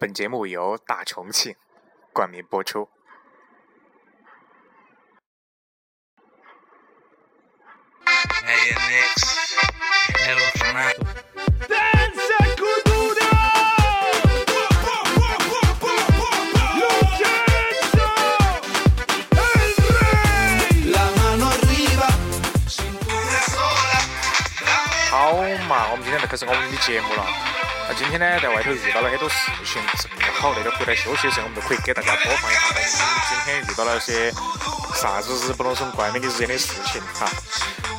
本节目由大重庆冠名播出。好嘛，我们今天就开始我们的节目了。那今天呢，在外头遇到了很多事情，正好那个回来休息的时候，我们就可以给大家播放一下我们今天遇到了些啥子日不隆咚、怪美的日的事情哈。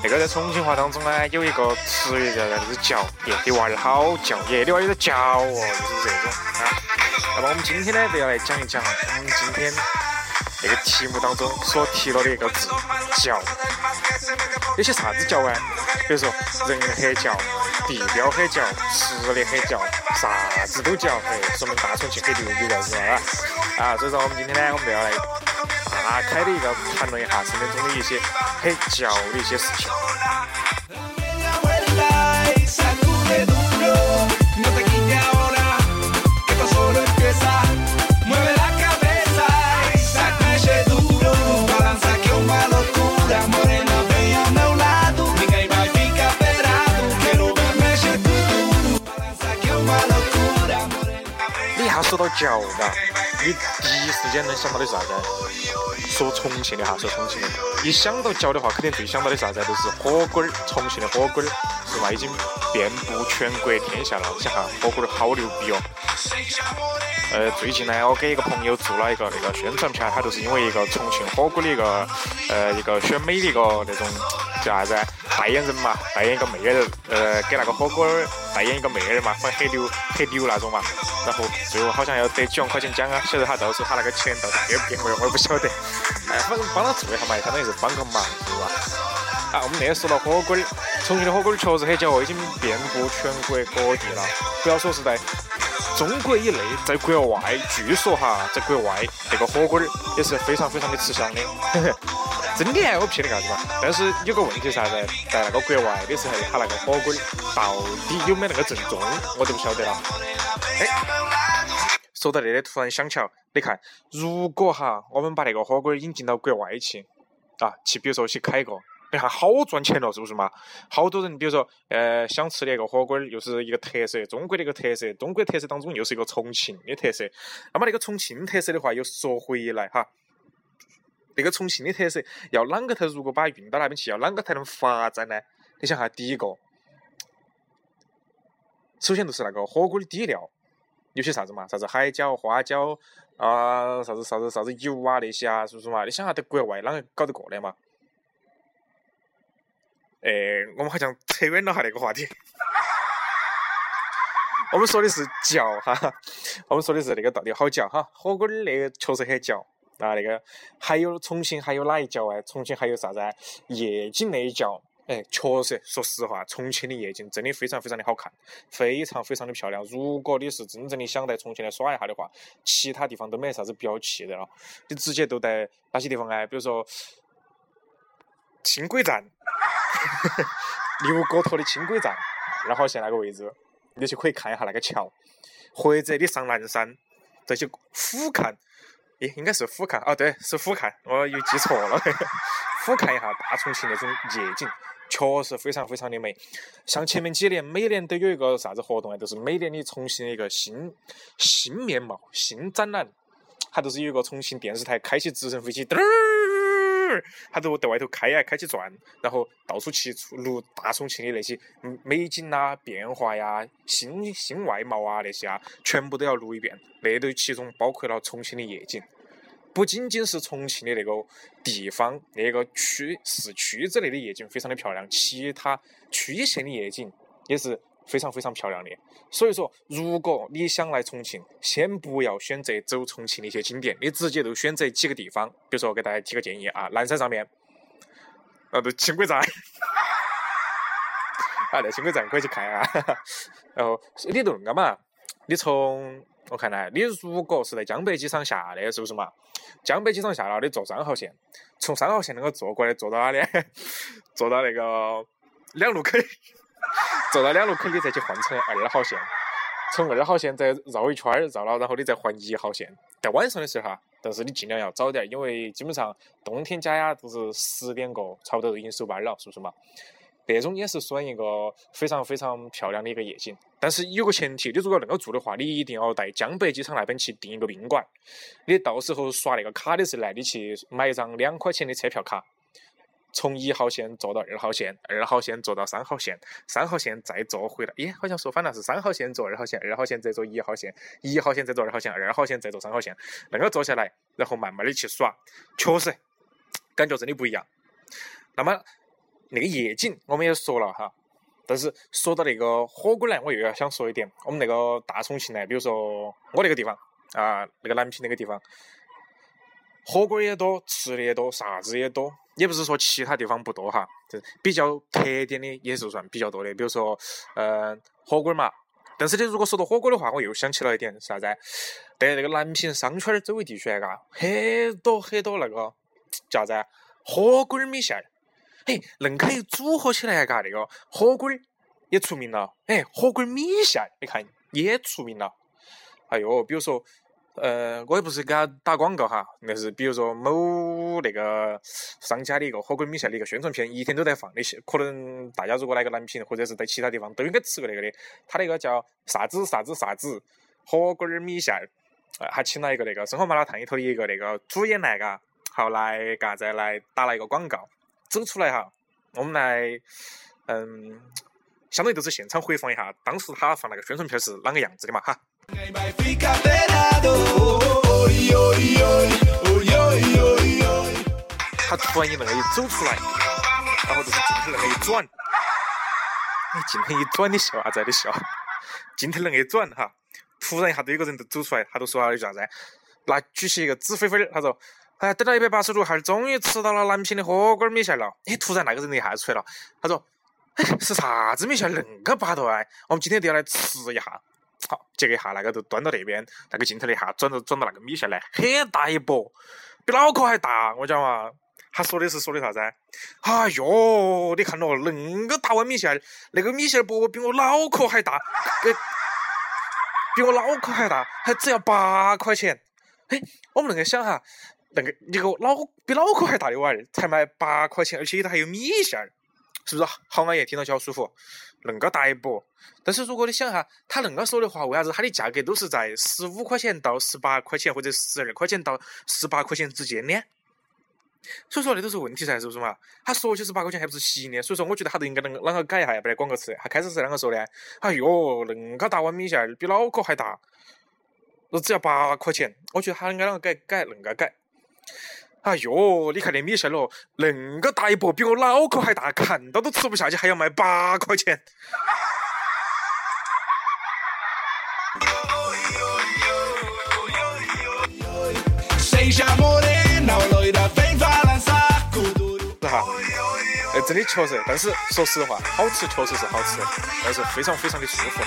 那个在重庆话当中呢，有一个词语叫啥子“叫”，耶，你娃儿好叫，耶，你娃儿有点叫哦，就是这种啊。那么我们今天呢，就要来讲一讲我们今天那个题目当中所提到的一个字“叫”。有些啥子叫啊？比如说人很叫，地标很叫，吃的很叫，啥子都叫，嘿，说明大重庆很牛逼了，是吧？啊，所以说我们今天呢，我们要来大开的一个谈论一下生命中的一些很叫的一些事情。你一下说到叫嘎，你第一时间能想到的是啥子？说重庆的哈，说重庆的，一想到叫的话，肯定最想到的啥子？都是火锅儿，重庆的火锅儿是吧？已经遍布全国天下了。想哈，火锅儿好牛逼哦！呃，最近呢，我给一个朋友做了一个那个宣传片，他就是因为一个重庆火锅的一个呃一个选美的一个那种叫啥子代言人嘛，代言一个妹儿，呃，给那个火锅儿代言一个妹儿嘛，反正很牛很牛那种嘛。然后最后好像要得几万块钱奖啊，晓得他到时候他那个钱到底给不给我，我也不晓得。哎，反正帮他做一下嘛，相当于是帮个忙，是吧？啊，我们那个说到火锅儿，重庆的火锅儿确实很叫哦，已经遍布全国各地了。不要说是在中国以内，在国外，据说哈，在国外那个火锅儿也是非常非常的吃香的。真的啊，我骗你干啥子嘛？但是有个问题是啥子？在那个国外的时候，他那个火锅儿到底有没有那个正宗，我就不晓得了。哎，说到这里，突然想起来，你看，如果哈，我们把那个火锅引进到国外去，啊，去比如说去开一个。你看好赚钱了，是不是嘛？好多人，比如说，呃，想吃的一个火锅，又是一个特色，中国的一个特色，中国特色当中又是一个重庆的特色。那么那个重庆特色的话，又说回来哈，那个重庆的特色要啷个才？如果把它运到那边去，要啷个才能发展呢？你想哈，第一个，首先就是那个火锅的底料，有些啥子嘛？啥子海椒、花椒啊，啥子啥子啥子油啊那些啊，是不是嘛？你想下在国外啷个搞得过来嘛？哎，我们好像扯远了哈那个话题。我们说的是嚼哈，我们说的是那个到底好嚼哈。火锅儿那个确实很嚼啊，那个还有重庆还有哪一嚼啊？重庆还有啥子？夜景那一嚼，哎，确实，说实话，重庆的夜景真的非常非常的好看，非常非常的漂亮。如果你是真正的想在重庆来耍一下的话，其他地方都没啥子必要去的了，你直接都在哪些地方哎？比如说轻轨站。六锅头的轻轨站，二号线那个位置，你就可以看一下那个桥，或者你上南山，再去俯瞰，诶，应该是俯瞰，哦对，是俯瞰，我又记错了，俯瞰一下大重庆那种夜景，确实非常非常的美。像前面几年，每年都有一个啥子活动啊，就是每年的重庆的一个新新面貌、新展览，它都是有一个重庆电视台开起直升飞机，嘚儿。它都在外头开呀，开起转，然后到处去录大重庆的那些美景啊、变化呀、新新外貌啊那些啊，全部都要录一遍。那都其中包括了重庆的夜景，不仅仅是重庆的那个地方那个区市区之内的夜景非常的漂亮，其他区县的夜景也是。非常非常漂亮的，所以说，如果你想来重庆，先不要选择走重庆的一些景点，你直接就选择几个地方，比如说给大家提个建议啊，南山上面，啊，对，轻轨站，啊，那轻轨站可以去看一下，然后你都那个嘛，你从我看来，你如果是在江北机场下的，是不是嘛？江北机场下了，你坐三号线，从三号线那个坐过来，坐到哪里？坐到那个两路口。坐到两路口，你再去换乘二号线，从二号线再绕一圈儿，绕了，然后你再换一号线。在晚上的时候哈，但是你尽量要早点，因为基本上冬天家呀都是十点过，差不多都已经收班了，是不是嘛？那种也是算一个非常非常漂亮的一个夜景。但是有个前提，你如果那个住的话，你一定要在江北机场那边去订一个宾馆。你到时候刷那个卡的时候来，你去买一张两块钱的车票卡。从一号线坐到二号线，二号线坐到三号线，三号线再坐回来。耶，好像说反了，是三号线坐二号线，二号线再坐一号线，一号线再坐二号线，二号线再坐三号线。那个坐下来，然后慢慢的去耍，确实感觉真的不一样。那么那个夜景我们也说了哈，但是说到那个火锅呢，我又要想说一点，我们那个大重庆呢，比如说我那个地方啊，那个南平那个地方，火锅也多，吃的也多，啥子也多。也不是说其他地方不多哈，就是比较特点的也是算比较多的，比如说，呃，火锅嘛。但是你如果说到火锅的话，我又想起了一点啥子？在那个南平商圈周围地区嘎，很多很多那个叫啥子？火锅米线儿，哎，恁可以组合起来嘎，那个火锅儿也出名了，哎，火锅米线你看也出名了。哎呦，比如说。呃，我也不是给他打广告哈，那是比如说某那个商家的一个火锅米线的一个宣传片，一天都在放那些。可能大家如果来个南平或者是在其他地方都应该吃过那个的。他那个叫啥子啥子啥子火锅儿米线，还请了一个那个生活麻辣烫里头的一个那个主演来嘎，好来嘎再来打了一个广告，走出来哈，我们来嗯，相当于就是现场回放一下当时他放那个宣传片是啷个样子的嘛哈。他突然一那个一走出来，然后就是镜头那个一转，哎，镜头一转，你笑啥子？你笑？镜头那个一转哈，突然一下都有个人就走出来，他都说了句啥子？那举起一个纸飞飞儿，他说：“哎，等了一百八十度，还是终于吃到了南平的火锅米线了。”哎，突然那个人一下出来了，他说：“哎，是啥子米线？恁个巴坨哎？我们今天都要来吃一下。”好，这个一下那个就端到那边，那个镜头一下转到转到那个米线来，很大一坨，比脑壳还大。我讲嘛，他说的是说的啥子？哎哟，你看咯，恁个大碗米线，那个米线薄比我脑壳还大，给比我脑壳还大，还只要八块钱。哎，我们那个想哈，那个一个脑比脑壳还大的碗儿才卖八块钱，而且里头还有米线儿。是不是好安逸？听到起好舒服，恁个大一波。但是如果你想哈，他恁个说的话，为啥子他的价格都是在十五块钱到十八块钱，或者十二块钱到十八块钱之间呢？所以说那都是问题噻，是不是嘛？他说起十八块钱还不是吸引的，所以说我觉得他都应该啷啷个改一下，要不然广告词。他开始是啷个说的？哎哟，恁个大碗米线比脑壳还大，那只要八块钱。我觉得他应该啷个改改，恁个改。哎哟，你看那米线咯，恁个大一坨，比我脑壳还大，看到都吃不下去，还要卖八块钱。是哈，哎，真的确实，但是说实话，好吃确实是好吃，但是非常非常的舒服。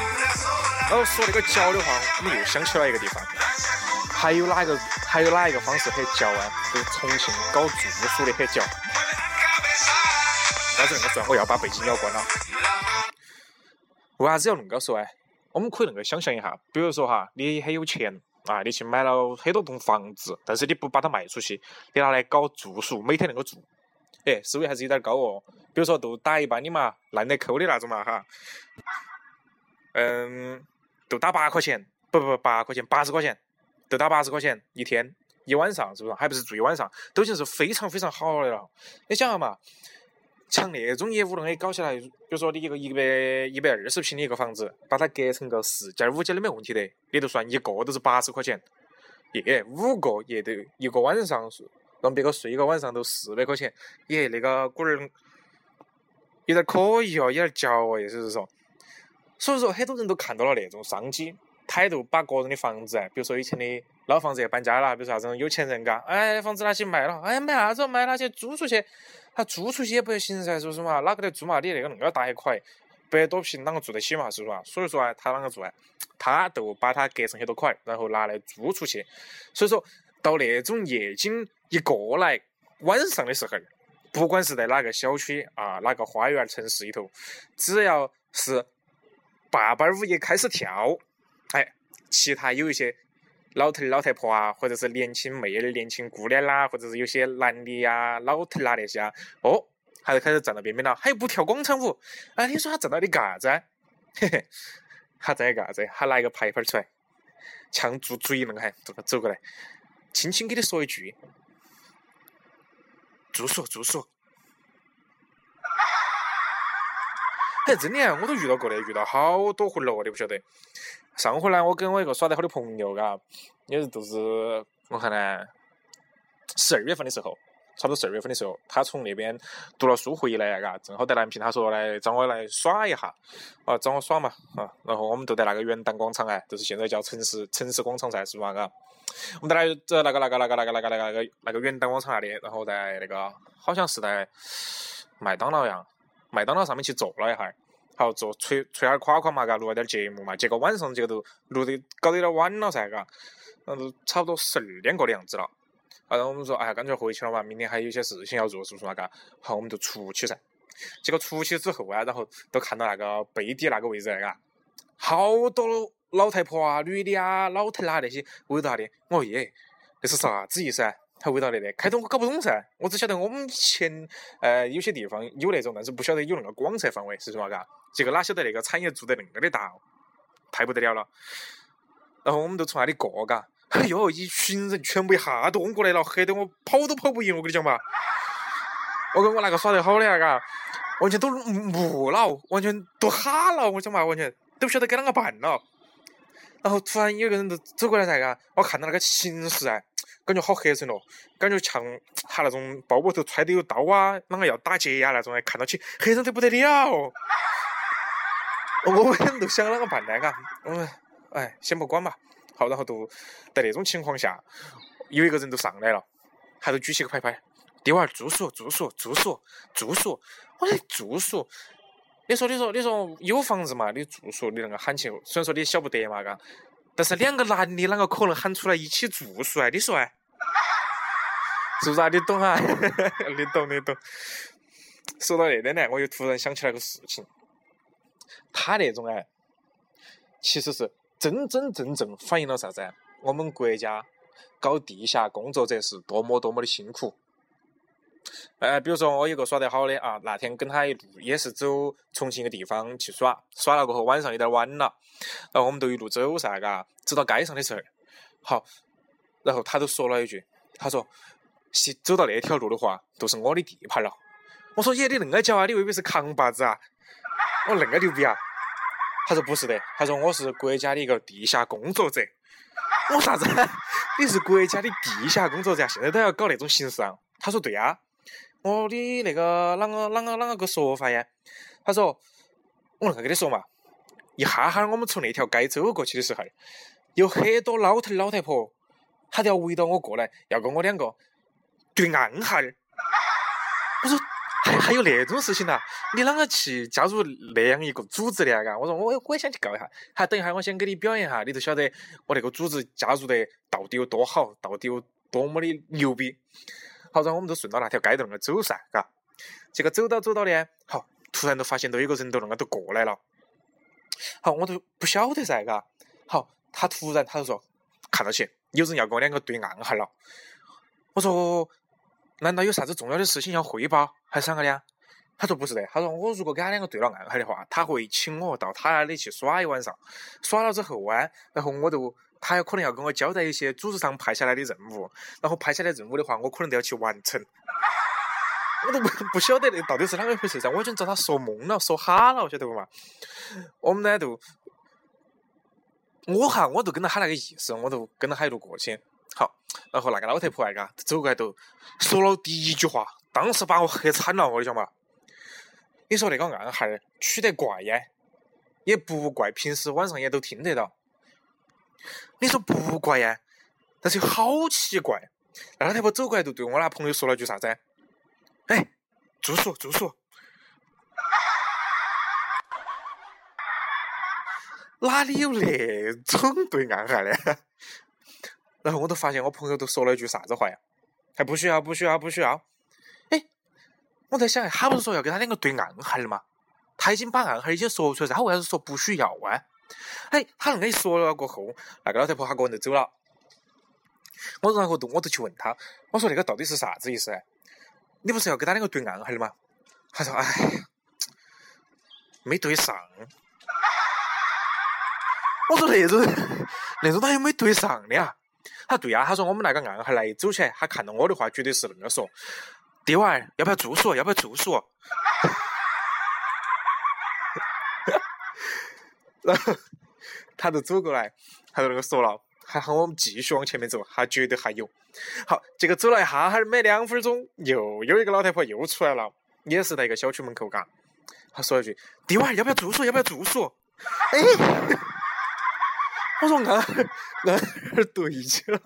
然后说那个脚的话，我们又想起来一个地方。还有哪个？还有哪一个方式很嚼啊？就是重庆搞住宿的很嚼。但是那个算，我要把背景要关了。为啥子要恁个说哎？我们可以恁个想象一下，比如说哈，你很有钱啊，你去买了很多栋房子，但是你不把它卖出去，你拿来搞住宿，每天恁个住，哎，收益还是有点高哦。比如说都打一般的嘛，烂得抠的那种嘛哈。嗯，都打八块钱，不不不八块钱，八十块钱。就打八十块钱一天一晚上，是不是？还不是住一晚上，都已经是非常非常好的了。你想下嘛，像那种业务能给搞起来，比如说你一个一百一百二十平的一个房子，把它隔成个四间五间都没问题的，你就算一个都是八十块钱，耶，五个也得一个晚上让别个睡一个晚上都四百块钱，耶，那个龟儿有点可以哦，有点嚼哦，意思是说，所以说很多人都看到了那种商机。态度把个人的房子，比如说以前的老房子要搬家了，比如说啥子有钱人嘎，哎，房子拿去卖了，哎，卖啥子？卖拿去租出去，他租出去也不得行噻，是不是嘛？哪个来租嘛？你那个恁个大一块，百多平，啷个住得起嘛？是不是嘛？所以说啊，他啷个做啊？他都把它隔成很多块，然后拿来租出去。所以说到那种夜景一过来，晚上的时候，不管是在哪个小区啊，哪个花园城市里头，只要是八百五一开始跳。哎，其他有一些老头儿老太婆啊，或者是年轻妹儿、年轻姑娘啦，或者是有些男的呀、老头啊那些啊，哦，他就开始站到边边了，他又不跳广场舞，哎，你说他站到底干啥子？嘿嘿，他在干啥子？他拿一个牌牌出来，像做嘴那个还走过来，轻轻给你说一句：“住宿，住宿。”哎，真的，我都遇到过的，遇到好多回了，你不晓得。上回呢，我跟我一个耍得好的朋友，嘎，也是都是我看呢，十二月份的时候，差不多十二月份的时候，他从那边读了书回来，嘎，正好在南平，他说来找我来耍一下，啊，找我耍嘛，啊，然后我们都在那个元旦广场哎，就是现在叫城市城市广场噻，是嘛，嘎，我们在那在那个那个那个那个那个那个那个那个元旦广场那里，然后在那个好像是在麦当劳呀。麦当劳上面去坐了一下，好坐吹吹点夸夸嘛，嘎录了点节目嘛。结果晚上这个都录的搞得有点晚了噻，嘎，那都差不多十二点过的样子了。然后我们说，哎呀，干脆回去了嘛，明天还有些事情要做，是不是嘛？嘎，好，我们就出去噻。结果出去之后啊，然后都看到那个背地那个位置，嘎，好多老太婆啊、女的啊、老头啊那些围到那里。我耶，这是啥子意思啊？还围到那里，开头我搞不懂噻，我只晓得我们前呃有些地方有那种，但是不晓得有那个广设范围，是什么嘎？结果哪晓得那个产业做得恁个的大，太不得了了。然后我们都从那里过，嘎，哎呦，一群人全部一下都涌过来了，吓得我跑都跑不赢，我跟你讲嘛。我跟我那个耍得好的啊，嘎，完全都木了，完全都哈了，我讲嘛，完全都不晓得该啷个办了。然后突然有个人都走过来噻，嘎，我看到那个形势哎。感觉好黑森咯，感觉像他那种包包头揣的有刀啊，啷个要打劫呀那种，看到起黑人得不得了。我们都想啷个办呢？嘎，我们哎，先不管嘛。好，然后都在那种情况下，有一个人都上来了，他都举起个牌牌，弟娃儿住宿，住宿，住宿，住宿。我说住宿，你说，你说，你说有房子嘛？你住宿，你那个喊起，虽然说你晓不得嘛，嘎。但是两个男的啷个可能喊出来一起住宿啊？你说啊，是不是啊？你懂啊？你懂你懂。说到那点呢，我又突然想起来个事情。他那种哎，其实是真真正正反映了啥子？我们国家搞地下工作者是多么多么的辛苦。呃，比如说我有个耍得好的啊，那天跟他一路也是走重庆一个地方去耍，耍了过后晚上有点晚了，然后我们都一路走噻，嘎，走到街上的时候，好，然后他就说了一句，他说，走到那条路的话，都是我的地盘了。我说，耶，你恁个叫啊？你未必是扛把子啊？我恁个牛逼啊？他说不是的，他说我是国家的一个地下工作者。我啥子？你是国家的地下工作者？现在都要搞那种形式啊？他说对呀。我的那个啷个啷个啷个个说法呀？他说：“我啷个跟你说嘛？一哈哈我们从那条街走过去的时候，有很多老头老太婆，他都要围到我过来，要跟我两个对暗号。我说还还有那种事情呐？你啷个去加入那样一个组织的啊？我说我我也想去搞一下。还等一下，我先给你表演一下，你就晓得我那个组织加入的到底有多好，到底有多么的牛逼。”好，然后我们都顺到那条街道那个走噻，嘎。结果走到走到呢，好，突然都发现都有个人都那个都过来了。好，我都不晓得噻，嘎。好，他突然他就说，看到起有人要跟我两个对暗号了。我说，难道有啥子重要的事情要汇报，还是啷个的？他说不是的，他说我如果跟他两个对了暗号的话，他会请我到他那里去耍一晚上。耍了之后啊，然后我就。他有可能要跟我交代一些组织上派下来的任务，然后派下来任务的话，我可能都要去完成。我都不不晓得那到底是啷个回事噻，我已经遭他说懵了，说哈了，晓得不嘛？我们呢都，我哈我都跟着他那个意思，我都跟着他一路过去。好，然后那个老太婆那个走过来都说了第一句话，当时把我吓惨了，我跟你讲嘛。你说那个暗号取得怪呀，也不怪，平时晚上也都听得到。你说不怪呀，但是好奇怪。那老太婆走过来，就对我那朋友说了句啥子？哎，住宿住宿，哪里有那种对暗号的？然后我都发现我朋友都说了一句啥子话呀？还不需要不需要不需要。哎，我在想，他不是说要跟他两个对暗号的吗？他已经把暗号已经说出来，他为啥子说不需要啊？哎，他那个一说了过后，那个老太婆她个人就走了。我然后都我就去问他，我说那个到底是啥子意思？你不是要给他两个对暗号的吗？他说：“哎，没对上。”我说：“那种那种他又没对上的呀？”他对呀，他说：“我们那个暗号来走起来，他看到我的话，绝对是那个说，弟娃儿要不要住宿？要不要住宿？”然后他就走过来，他就那个说了，还喊我们继续往前面走，他绝对还有。好，结果走了一哈哈儿，没两分钟，又有一个老太婆又出来了。也是在一个小区门口，嘎，他说一句：“弟娃儿要不要住宿？要不要住宿？”哎，我说暗暗儿对起了，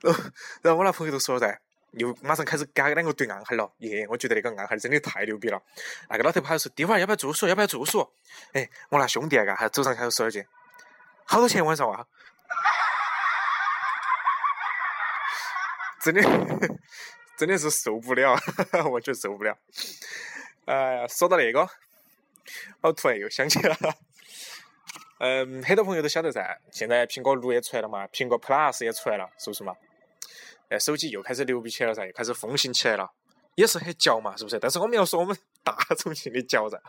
然后然后我那朋友就说了噻，又马上开始给两个对暗号了。耶，我觉得那个暗号真的太牛逼了。那个老太婆还说：“弟娃儿要不要住宿？要不要住宿？”哎，我那兄弟啊，嘎，还走上开始说一句：“好多钱晚上啊？”真的。真的是受不了，我觉得受不了。哎呀，说到那个，我突然又想起了，嗯，很多朋友都晓得噻，现在苹果六也出来了嘛，苹果 Plus 也出来了，是不是嘛？哎，手机又开始牛逼起来了噻，又开始风行起来了，也是很嚼嘛，是不是？但是我们要说我们 大重庆的嚼噻。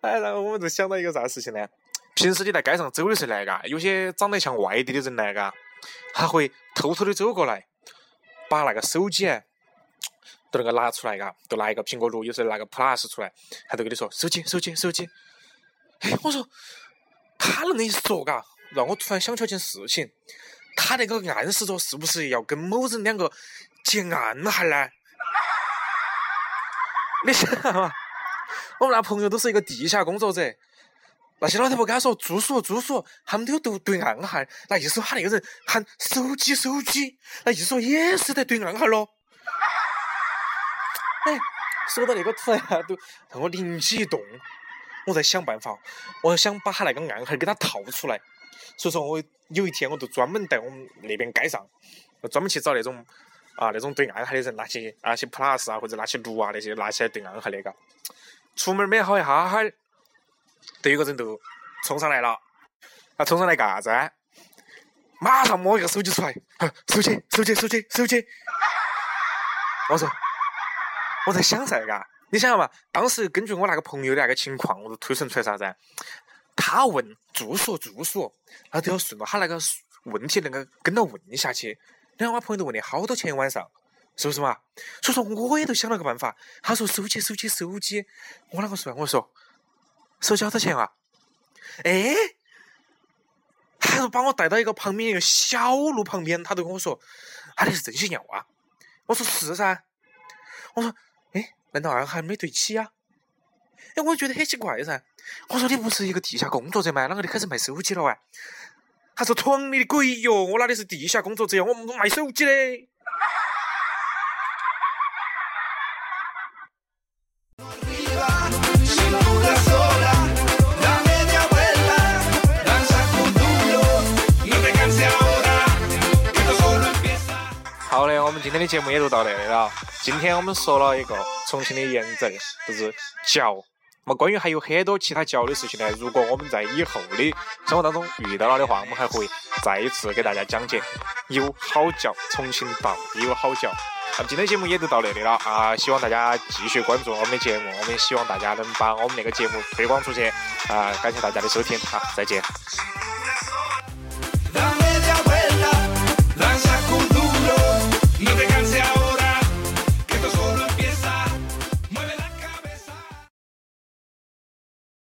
哎，然后我们就想到一个啥事情呢？平时你在街上走的时候来嘎，有些长得像外地的人来嘎，他会偷偷的走过来，把那个手机。都那个拿出来嘎，都拿一个苹果六，有时候拿个 Plus 出来，他都跟你说手机手机手机。哎，我说他那么一说嘎，让我突然想起一件事情，他那个暗示着是不是要跟某人两个结暗号呢？你想嘛，我们那朋友都是一个地下工作者，那些老太婆跟他说住宿住宿，他们都有对对暗号，那意思他那个人喊手机手机，那意思说也是在对暗号咯。哎，说到那个突然都让我灵机一动，我在想办法，我想把他那个暗号给他套出来。所以说我有一天我就专门在我们那边街上，专门去找那种啊那种对暗号的人，拿起拿起 plus 啊或者拿起六啊那些拿起来对暗号那个。出门没好一哈哈，都有个人都冲上来了，他冲上来干啥子？马上摸一个手机出来，手机手机手机手机，我说。我在想噻，嘎，你想想嘛，当时根据我那个朋友的那个情况，我就推算出来啥子？他问住宿住宿，他都要顺着他那个问题那个跟到问下去。然后我朋友都问你好多钱一晚上，是不是嘛？所以说我也都想了个办法。他说手机手机手机，我啷个说？我说手机好多钱啊？哎，他就把我带到一个旁边一个小路旁边，他都跟我说，他那是真心要啊。我说是噻，我说。难道二号没对起呀？哎，我觉得很奇怪噻。我说你不是一个地下工作者吗？啷个你开始卖手机了哇？他说闯你的鬼哟！我哪里是地下工作者呀？我卖手机的。好的，我们今天的节目也就到这里了。今天我们说了一个重庆的言症，就是叫。那么关于还有很多其他嚼的事情呢，如果我们在以后的生活当中遇到了的话，我们还会再一次给大家讲解有好嚼，重庆到底有好嚼。那么今天节目也就到这里了啊！希望大家继续关注我们的节目，我们也希望大家能把我们那个节目推广出去啊！感谢大家的收听，啊，再见。